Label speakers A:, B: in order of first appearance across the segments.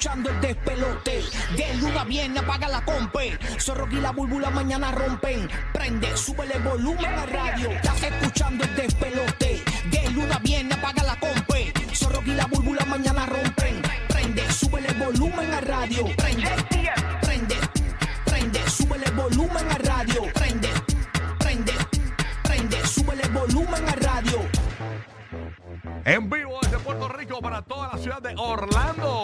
A: Escuchando el despelote. De luna viene, apaga la compe. Zorro y la búlbula mañana rompen. Prende, súbele el volumen a radio. Estás escuchando el despelote. De luna viene, apaga la compe. Zorro y la búlbula mañana rompen. Prende, súbele el volumen a radio. Prende, prende, prende, súbele el volumen a radio. Prende, prende, prende, súbele el volumen a radio.
B: En vivo desde Puerto Rico para toda la ciudad de Orlando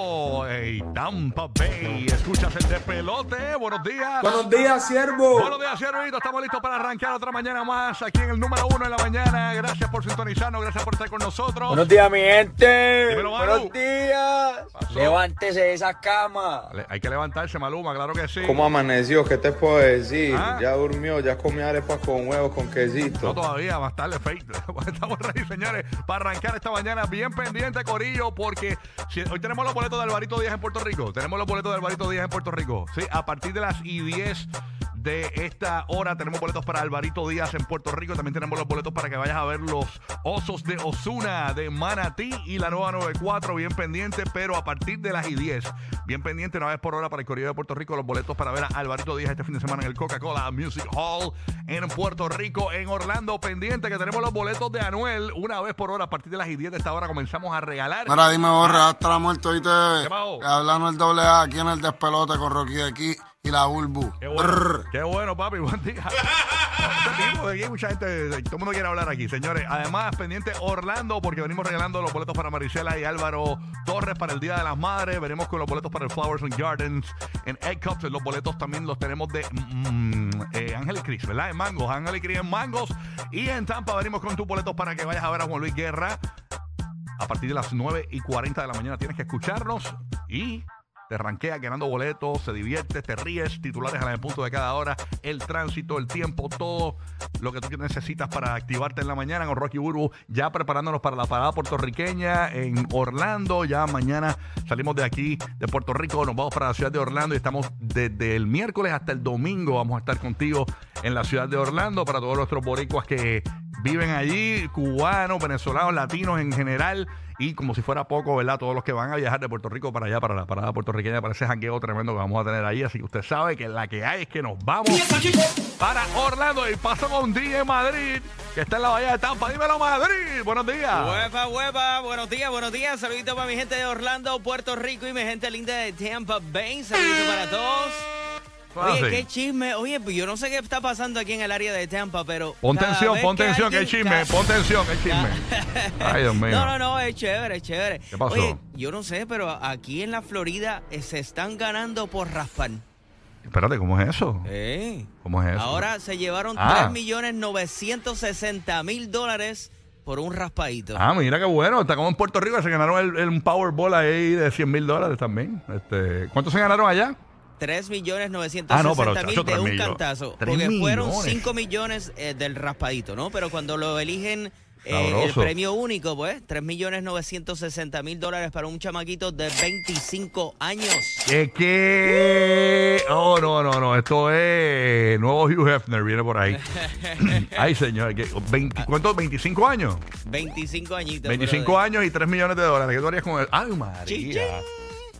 B: Tampa Bay. Escuchas el de pelote. Buenos días.
C: Buenos días, siervo.
B: Buenos días, Ciervito. Estamos listos para arrancar otra mañana más aquí en el número uno de la mañana. Gracias por sintonizarnos, gracias por estar con nosotros.
C: Buenos días, mi gente.
B: Dímelo.
C: Buenos días.
B: Pasó.
C: Levántese de esa cama.
B: Le- Hay que levantarse, Maluma, claro que sí.
D: ¿Cómo amaneció? ¿Qué te puedo decir?
B: Ah.
D: Ya durmió, ya comió arepas con huevos, con
B: No
D: quesito.
B: todavía, más tarde, fake. Estamos ready, señores, para arrancar esta mañana. Bien pendiente, Corillo, porque si- hoy tenemos los boletos de Alvarito Díaz en Puerto Rico. Tenemos los boletos de Alvarito Díaz en Puerto Rico. Sí, a partir de las y 10 de esta hora tenemos boletos para Alvarito Díaz en Puerto Rico. También tenemos los boletos para que vayas a ver los Osos de Osuna de Manatí y la nueva 94. Bien pendiente, pero a partir de las y 10. Bien pendiente, una vez por hora para el Corillo de Puerto Rico. Los boletos para ver a Alvarito Díaz este fin de semana en el Coca-Cola Music Hall en Puerto Rico, en Orlando. Pendiente que tenemos los boletos de Anuel una vez por hora. A partir de las y 10 de esta hora comenzamos a regalar.
E: Mira, dime, borra, hasta la muerte, ¿oíste?
B: ¿Qué pasó?
E: Hablando el doble A aquí en el despelote con Rocky de aquí y la Bulbu.
B: Qué bueno, qué bueno, papi. Buen día. Este tipo de aquí, mucha gente, todo el mundo quiere hablar aquí, señores. Además, pendiente Orlando, porque venimos regalando los boletos para Marisela y Álvaro Torres para el Día de las Madres. Venimos con los boletos para el Flowers and Gardens en Egg Cups. Los boletos también los tenemos de mm, eh, Ángel y Cris, ¿verdad? En Mangos. Ángel y Cris en Mangos. Y en Tampa venimos con tus boletos para que vayas a ver a Juan Luis Guerra. A partir de las 9 y 40 de la mañana tienes que escucharnos y te ranquea ganando boletos, se divierte, te ríes, titulares a la punto de cada hora, el tránsito, el tiempo, todo lo que tú necesitas para activarte en la mañana con Rocky Burbu, ya preparándonos para la parada puertorriqueña en Orlando. Ya mañana salimos de aquí, de Puerto Rico, nos vamos para la ciudad de Orlando y estamos desde el miércoles hasta el domingo. Vamos a estar contigo en la ciudad de Orlando para todos nuestros boricuas que viven allí, cubanos, venezolanos, latinos en general, y como si fuera poco, ¿verdad? Todos los que van a viajar de Puerto Rico para allá, para la parada puertorriqueña, para ese jangueo tremendo que vamos a tener ahí. Así que usted sabe que la que hay es que nos vamos para Orlando y paso con DJ Madrid, que está en la bahía de Tampa. Dímelo, Madrid. Buenos días.
F: Huepa, huepa, buenos días, buenos días. Saluditos para mi gente de Orlando, Puerto Rico y mi gente linda de Tampa Bay. Saluditos para todos.
B: Ah,
F: Oye,
B: sí.
F: qué chisme. Oye, pues yo no sé qué está pasando aquí en el área de Tampa, pero.
B: Pon tensión, pon tensión,
F: alguien-
B: chisme. Pon tensión, hay chisme. Ay, Dios mío.
F: No, no, no, es chévere, es chévere.
B: ¿Qué pasó?
F: Oye, yo no sé, pero aquí en la Florida eh, se están ganando por raspar.
B: Espérate, ¿cómo es eso? ¿Cómo es eso?
F: Ahora se llevaron
B: Ah.
F: 3.960.000 dólares por un raspadito.
B: Ah, mira qué bueno. Está como en Puerto Rico, se ganaron el, el- un Powerball ahí de 100 mil dólares también. Este, ¿Cuántos se ganaron allá?
F: 3 millones 960
B: Ah, no, pero,
F: mil de un cantazo. Porque fueron
B: millones.
F: 5 millones eh, del raspadito, ¿no? Pero cuando lo eligen eh, el premio único, pues, 3 millones 960 mil dólares para un chamaquito de 25 años.
B: ¿Qué, qué? Oh, no, no, no. Esto es nuevo Hugh Hefner, viene por ahí. Ay, señor. ¿qué? 20 ¿Cuántos? ¿25 años?
F: 25 añitos.
B: 25
F: brother.
B: años y 3 millones de dólares. ¿Qué tú harías con él? Ay, María.
F: Chichín.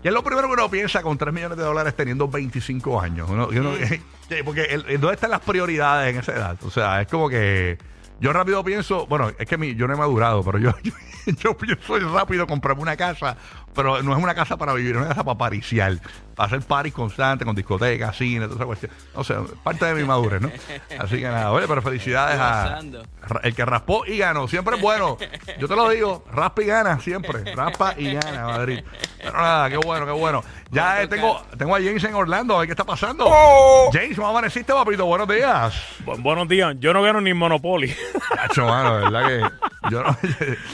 B: ¿Qué es lo primero que uno piensa con 3 millones de dólares teniendo 25 años? Uno- porque el- el- ¿dónde están las prioridades en esa edad? O sea, es como que yo rápido pienso, bueno, es que mi, yo no he madurado, pero yo, yo, yo pienso rápido comprarme una casa, pero no es una casa para vivir, es una casa para pariciar, para hacer paris constante con discotecas, cine, toda esa cuestión. O sea, parte de mi madurez, ¿no? Así que nada, oye, pero felicidades a el que raspó y ganó. Siempre es bueno. Yo te lo digo, raspa y gana siempre. Raspa y gana, Madrid. Pero nada, qué bueno, qué bueno. Ya eh, tengo, tengo a James en Orlando, a ver qué está pasando. James, ¿cómo amaneciste, papito? Buenos días.
G: Bu- buenos días. Yo no gano ni Monopoly.
B: Cacho, mano, verdad que yo no-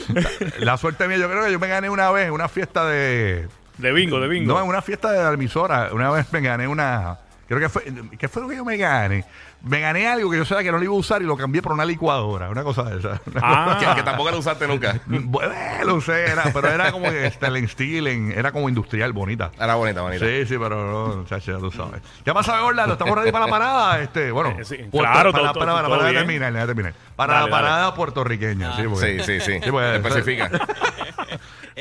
B: la, suerte mía, yo creo que yo me gané una vez una fiesta de,
G: De bingo, de bingo.
B: No, en una fiesta de la emisora, una vez me gané una. Creo que fue. ¿Qué fue lo que yo me gané? Me gané algo que yo sabía que no lo iba a usar y lo cambié por una licuadora, una cosa de esa.
G: Ah.
H: Que, que tampoco lo usaste nunca.
B: Bueno, lo usé, era, pero era como que Sterling Steel, era como industrial, bonita.
H: Era bonita, bonita.
B: Sí, sí, pero no, muchacho, ya tú sabes. ¿Qué pasa, Orlando? ¿Estamos ready para la parada? Este, bueno,
G: Eh, sí,
B: Puerto-
G: claro,
B: para,
G: todo-
B: para, para,
G: todo
B: para,
G: bien.
B: terminar. Para
G: Dale,
B: la
G: dale.
B: parada puertorriqueña. Sí, porque-
H: Sí, sí, sí.
B: Sí, pues,
H: Especifica.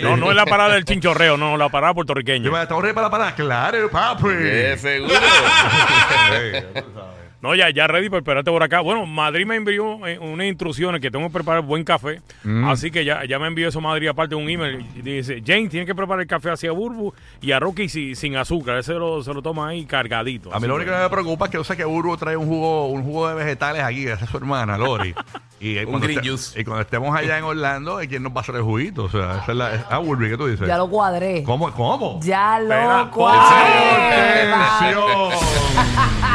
G: No, no es la parada del chinchorreo, no, la parada puertorriqueña.
B: Yo me ¿Estamos ready para la parada? Claro, papi.
H: Eh, seguro.
G: No, ya, ya ready para esperarte por acá. Bueno, Madrid me envió eh, unas instrucciones que tengo que preparar buen café.
B: Mm.
G: Así que ya, ya me envió eso Madrid aparte un email. Y dice, Jane, tiene que preparar el café hacia Burbu y a Rocky si- sin azúcar. Ese lo, se lo toma ahí cargadito.
B: A mí lo único que me preocupa es que yo sé que Burbu trae un jugo, un jugo de vegetales aquí, esa es su hermana, Lori. Y, eh,
H: Un
B: cuando
H: green juice.
B: y cuando estemos allá en Orlando, ¿quién nos va a hacer el juguito? O sea, esa es la. es- ah, Burbu, ¿qué tú dices?
I: Ya lo cuadré.
B: ¿Cómo? ¿Cómo?
I: Ya lo cuadré.
B: ¡Atención!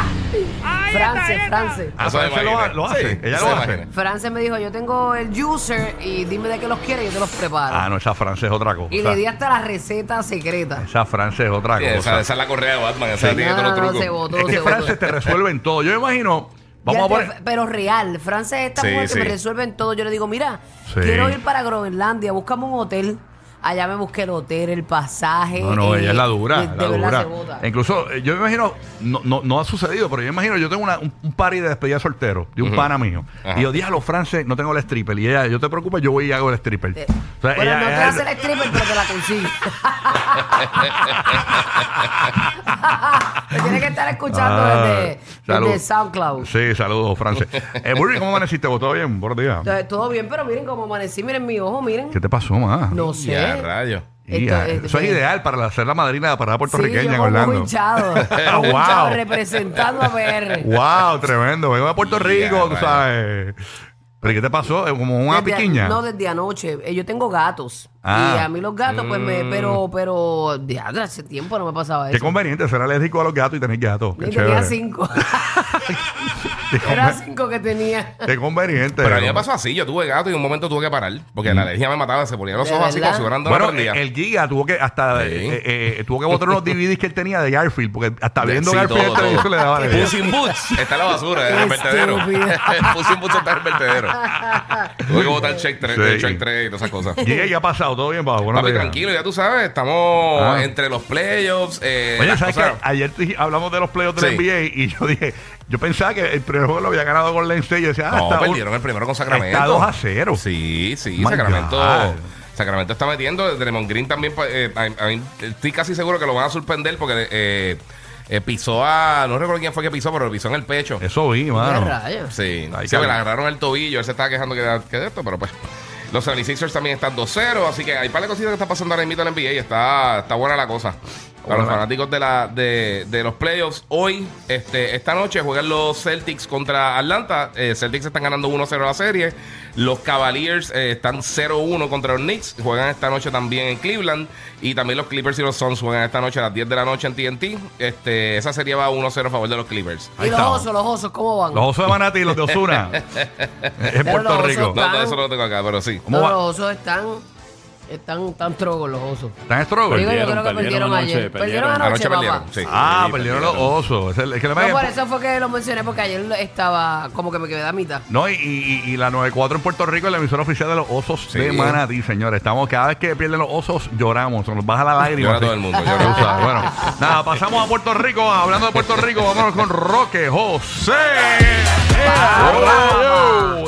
I: France, France.
B: Ah, ¿Francia lo, hace?
H: Sí,
B: ¿Ella lo
H: me
B: hace?
I: France me dijo, yo tengo el juicer y dime de qué los quieres y yo te los preparo.
B: Ah, no, esa Francia es otra cosa.
I: y le di hasta la receta secreta.
B: Esa Francia es otra
H: Sí,
B: cosa.
H: esa, esa es la correa de Batman. Esa
B: Sí.
H: tiene
I: No,
H: todos
I: no,
H: los
I: no,
H: trucos.
I: se votó,
B: es que
I: se votó.
B: Francia te resuelven todo. Yo me imagino. Vamos a poner.
I: pero real, France es esta
H: Sí,
I: mujer
H: sí.
I: que me resuelven todo. Yo le digo, mira,
B: Sí.
I: quiero ir para Groenlandia, búscame un hotel. Allá me busqué el hotel, el pasaje.
B: No, no,
I: eh,
B: ella es la dura,
I: de-
B: la
I: de verdad
B: dura. Incluso, eh, yo me imagino, no, no, no ha sucedido, pero yo me imagino, yo tengo una- un, un party de despedida soltero de un pana mío.
H: Ajá.
B: Y yo dije a los franceses, no tengo el stripper. Y ella, yo te preocupes, yo voy y hago el stripper.
I: Te-
B: O sea,
I: bueno,
B: ella-
I: no te hace el stripper, pero te la consigue. te tienes que estar escuchando
B: Ah,
I: desde,
B: salud.
I: desde SoundCloud.
B: Sí, saludos, France. Eh, Burry, ¿cómo amaneciste? ¿Todo bien? Buenos días.
I: Todo bien, pero miren cómo amanecí, miren mi ojo, miren.
B: ¿Qué te pasó, más?
I: No sé.
H: Ya, rayo.
I: Esto-
B: eso es ideal para hacer la madrina de la parada puertorriqueña
I: sí,
B: en
I: yo como
B: Orlando.
I: hinchado,
B: Ah, wow.
I: representando a PR.
B: Wow, tremendo. Vengo a Puerto Rico, tú sabes. ¿Pero ¿y qué te pasó? ¿Es ¿Como una
I: Desde-
B: piquiña?
I: No, desde anoche. Eh, Yo tengo gatos.
B: Ah.
I: Y a mí los gatos, pues me. Pero, pero. Ya, hace tiempo no me pasaba
B: Qué
I: eso.
B: conveniente ser alérgico a los gatos y tener gatos. Qué
I: Ni tenía cinco. Era cinco que tenía.
B: Qué conveniente.
H: Pero a mí me pasó así. Yo tuve gato y en un momento tuve que parar. Porque la alergia me mataba. Se ponía los
I: ¿De
H: ojos así como si
B: Bueno,
H: una prendida.
B: el Giga tuvo que hasta
H: Sí.
B: eh, eh, tuvo que botar unos DVDs que él tenía de Garfield, porque hasta viendo
H: Sí,
B: Garfield
H: todo,
B: el televisor
H: todo.
B: le daba alegría.
H: Puss in Boots. Está en la basura, en el vertedero.
I: estúpido.
H: Puss in Boots está en el vertedero. Tuve que botar check 3,
B: Sí.
H: check 3 y todas esas cosas.
B: Giga, ¿qué ha pasado? ¿Todo bien, Pablo? Buenos
H: Papi,
B: días.
H: tranquilo, ya tú sabes, estamos
B: Ah.
H: entre los playoffs. Eh,
B: Oye,
H: las
B: ¿sabes
H: cosas-
B: qué? Ayer hablamos de los playoffs del
H: Sí.
B: NBA y yo dije, yo pensaba que el primer juego lo había ganado con State y yo decía, ah,
H: No,
B: está un-
H: perdieron el primero con Sacramento.
B: Está 2 a 0.
H: Sí, sí,
B: My
H: Sacramento.
B: God.
H: Sacramento está metiendo. Draymond Green también. pues, eh, a- a mí- estoy casi seguro que lo van a sorprender porque eh, eh, pisó a. No recuerdo quién fue que pisó, pero lo pisó en el pecho.
B: Eso vi,
I: ¿Qué
B: mano.
I: rayos?
H: Sí, sí, me le agarraron el tobillo. Él se estaba quejando que, que de esto, pero pues. Los 76ers también están 2-0, así que hay par de cositas que está pasando ahora mismo en la NBA y está, está buena la cosa. Para los fanáticos de, la, de, de los playoffs, hoy, este, esta noche, juegan los Celtics contra Atlanta. Eh, Celtics están ganando 1-0 la serie. Los Cavaliers eh, están 0-1 contra los Knicks. Juegan esta noche también en Cleveland. Y también los Clippers y los Suns juegan esta noche a las 10 de la noche en TNT. Este, esa serie va 1-0 a favor de los Clippers.
B: Ahí
I: y los osos, los osos, ¿cómo van?
B: Los osos de Manatí y los de Osuna. en Puerto Rico.
I: osos-
H: No, todo eso no lo tengo acá, pero sí.
B: ¿Cómo
I: No,
B: va?
I: los osos están. Están tan trogos los osos.
B: ¿Están struggle?
I: Digo, yo creo que
G: perdieron
I: perdieron,
G: anoche,
I: ayer. Perdieron
G: perdieron.
I: anoche,
H: Anoche
I: papá.
H: perdieron, sí.
B: Ah,
G: Sí,
B: perdieron los osos. Es el- es que le
I: No,
B: me-
I: por eso fue que lo mencioné, porque ayer estaba como que me quedé a mitad.
B: No, y, y- y la 94 en Puerto Rico es la emisora oficial de los osos
H: Sí.
B: de Manatí, señores. Estamos, cada vez que pierden los osos, lloramos. Se nos baja la lágrima.
H: Llora todo el mundo,
B: Tú
H: llora.
B: sabes. Bueno, nada, pasamos a Puerto Rico. Hablando de Puerto Rico, vámonos con Roque José.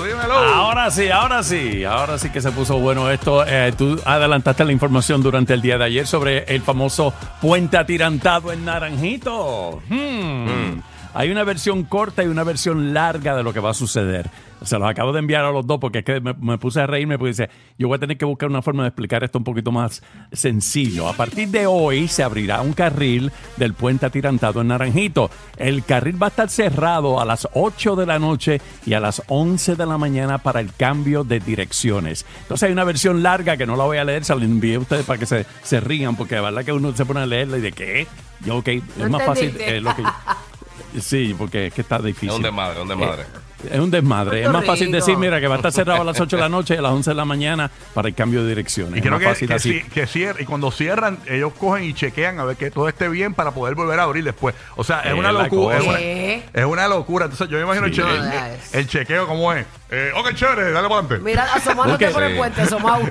B: Dímelo.
G: Ahora sí, ahora sí, ahora sí que se puso bueno esto. Eh, tú adelantaste la información durante el día de ayer sobre el famoso puente atirantado en Naranjito. Hmm. Hay una versión corta y una versión larga de lo que va a suceder. Se los acabo de enviar a los dos porque es que me, me puse a reírme porque dice, yo voy a tener que buscar una forma de explicar esto un poquito más sencillo. A partir de hoy se abrirá un carril del puente atirantado en Naranjito. El carril va a estar cerrado a las 8 de la noche y a las 11 de la mañana para el cambio de direcciones. Entonces hay una versión larga que no la voy a leer, se la envié a ustedes para que se, se rían porque de verdad que uno se pone a leerla y de qué. Yo, ok, es
I: No
G: más fácil. eh, lo que- Sí, porque es que está difícil.
H: Es un desmadre, un desmadre.
G: Eh, Es un desmadre.
I: Puerto
G: es más fácil
I: Rico.
G: decir, mira, que va a estar cerrado a las 8 de la noche y a las 11 de la mañana para el cambio de direcciones.
B: Y
G: es
B: creo
G: más
B: que,
G: fácil
B: que,
G: así.
B: sí- que cierre- y cuando cierran, ellos cogen y chequean a ver que todo esté bien para poder volver a abrir después. O sea, es
G: Es
B: una locura. Es una, es una locura. Entonces, yo me imagino el,
G: Sí.
B: el- el- el chequeo, ¿cómo es? Eh, ok, chévere, dale para adelante.
I: Mira, asomándote
G: Ok.
I: por el puente, asomado.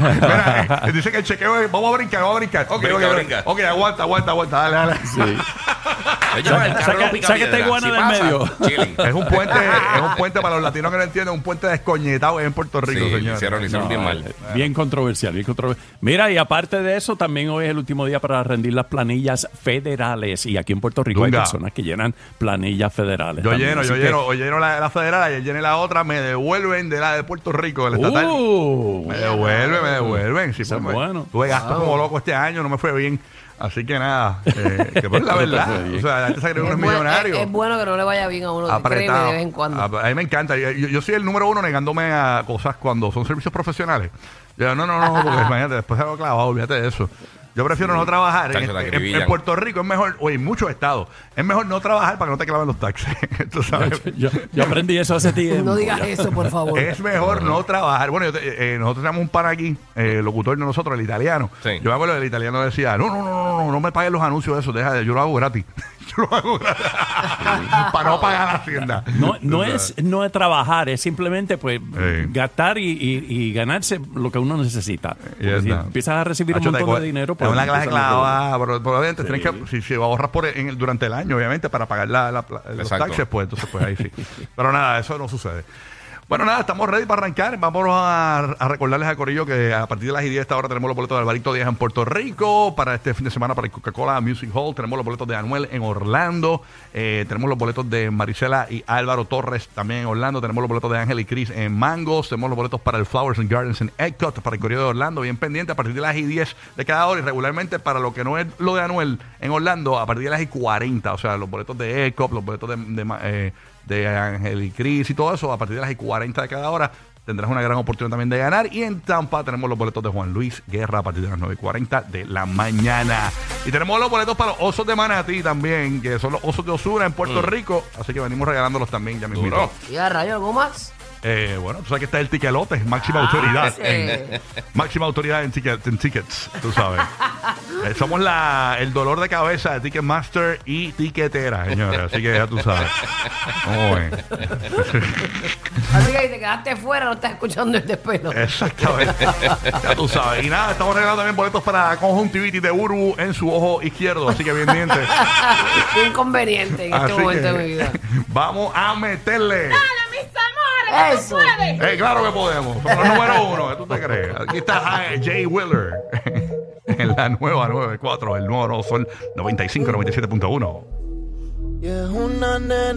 B: Mira, eh, dice que el chequeo es, vamos a brincar, vamos a brincar. Ok,
H: Brinca,
B: ok,
H: brinca.
B: ok, aguanta, aguanta, aguanta, dale, dale.
G: Sí. Saca-
H: Si
G: del
H: pasa,
G: medio.
H: chilling.
B: Es un puente, es un puente para los latinos que no entienden, un puente descoñetado en Puerto Rico,
H: Sí, lo
B: señor.
H: hicieron, lo hicieron
G: No,
H: bien mal.
G: eh, Bien controversial, bien controversial. Mira, y aparte de eso, también hoy es el último día para rendir las planillas federales. Y aquí en Puerto Rico hay personas que llenan planillas federales.
B: Yo
G: también.
B: lleno, yo
G: que-
B: lleno, yo lleno la, la federal, ayer llené la otra, me devuelven de la de Puerto Rico, el estatal.
G: Uh,
B: Me devuelven, me devuelven. Sí, pues,
G: bueno.
B: Tuve gastos como loco este año, no me fue bien. Así que nada, eh, que pues la verdad. O sea, la gente se cree que uno
I: Es, buen-
B: millonario.
I: es- es bueno que no le vaya bien a uno, créeme,
B: apretado.
I: de vez en cuando.
B: A, a mí me encanta. Yo, yo- yo soy el número uno negándome a cosas cuando son servicios profesionales. Yo, no, no, no, porque imagínate, después se hago clavado, olvídate de eso. Yo prefiero no trabajar. En,
H: Chacho,
B: en-. Puerto Rico es mejor, o en muchos estados, es mejor no trabajar para que no te claven los taxes. Tú sabes.
G: yo, yo aprendí eso hace tiempo.
I: No digas eso, por favor.
B: Es mejor no trabajar. Bueno, yo te- eh, nosotros tenemos un pan aquí, eh, el locutor de nosotros, el italiano.
H: Sí.
B: Yo me acuerdo del italiano decía, no, no, no, no, no, no me paguen los anuncios de eso, deja, yo lo hago gratis. yo lo hago. Para no pagar la hacienda.
G: No, no es no es trabajar, es simplemente pues
B: Sí.
G: gastar y, y- y ganarse lo que uno necesita.
B: Y ya
G: Porque si
B: está.
G: empiezas a recibir un
B: Hacho, te
G: montón de dinero,
B: te da una clase
G: empiezan los
B: clavada, pero, pero obviamente tienes que, si, si ahorras por en el- durante el año, obviamente, para pagar la, la- la- los
H: Exacto.
B: taxes, pues entonces pues ahí sí. pero nada, eso no sucede. Bueno, nada, estamos ready para arrancar. Vamos a, recordarles a Corillo que a partir de las 10 de esta hora tenemos los boletos de Alvarito Díaz en Puerto Rico. Para este fin de semana para el Coca-Cola Music Hall tenemos los boletos de Anuel en Orlando. Eh, tenemos los boletos de Marisela y Álvaro Torres también en Orlando. Tenemos los boletos de Ángel y Cris en Mangos. Tenemos los boletos para el Flowers and Gardens en Epcot para el Correo de Orlando. Bien pendiente a partir de las 10 de cada hora. Y regularmente para lo que no es lo de Anuel en Orlando a partir de las 40. O sea, los boletos de Epcot, los boletos de, de, eh, de Ángel y Cris y todo eso a partir de las 40 de cada hora. Tendrás una gran oportunidad también de ganar. Y en Tampa tenemos los boletos de Juan Luis Guerra a partir de las 9.40 de la mañana. Y tenemos los boletos para los osos de Manatí también, que son los osos de Osuna en Puerto Rico. Así que venimos regalándolos también ya mismo.
I: Y a rayo, ¿algo más?
B: Eh, bueno, tú sabes que está el tiquelote, máxima
I: Ah,
B: autoridad.
I: sí.
B: En, máxima autoridad en, ticket- en tickets, tú sabes. Eh, somos la, el dolor de cabeza de Ticketmaster y Tiquetera, señores. Así que ya tú sabes. ¿Cómo ven?
I: Así que te quedaste fuera, no estás escuchando el despelo.
B: Exactamente. ya tú sabes. Y nada, estamos regalando también boletos para conjuntivitis de Uru en su ojo izquierdo. Así que bien diente.
I: Qué inconveniente en este momento de mi vida.
B: vamos a meterle.
I: Eso.
B: Eh, claro que podemos. Somos los número uno. ¿Qué tú te crees? Aquí está eh, Jay Wheeler. en la nueva 94, el nuevo no, son 95, 97.1.
C: Y es una nena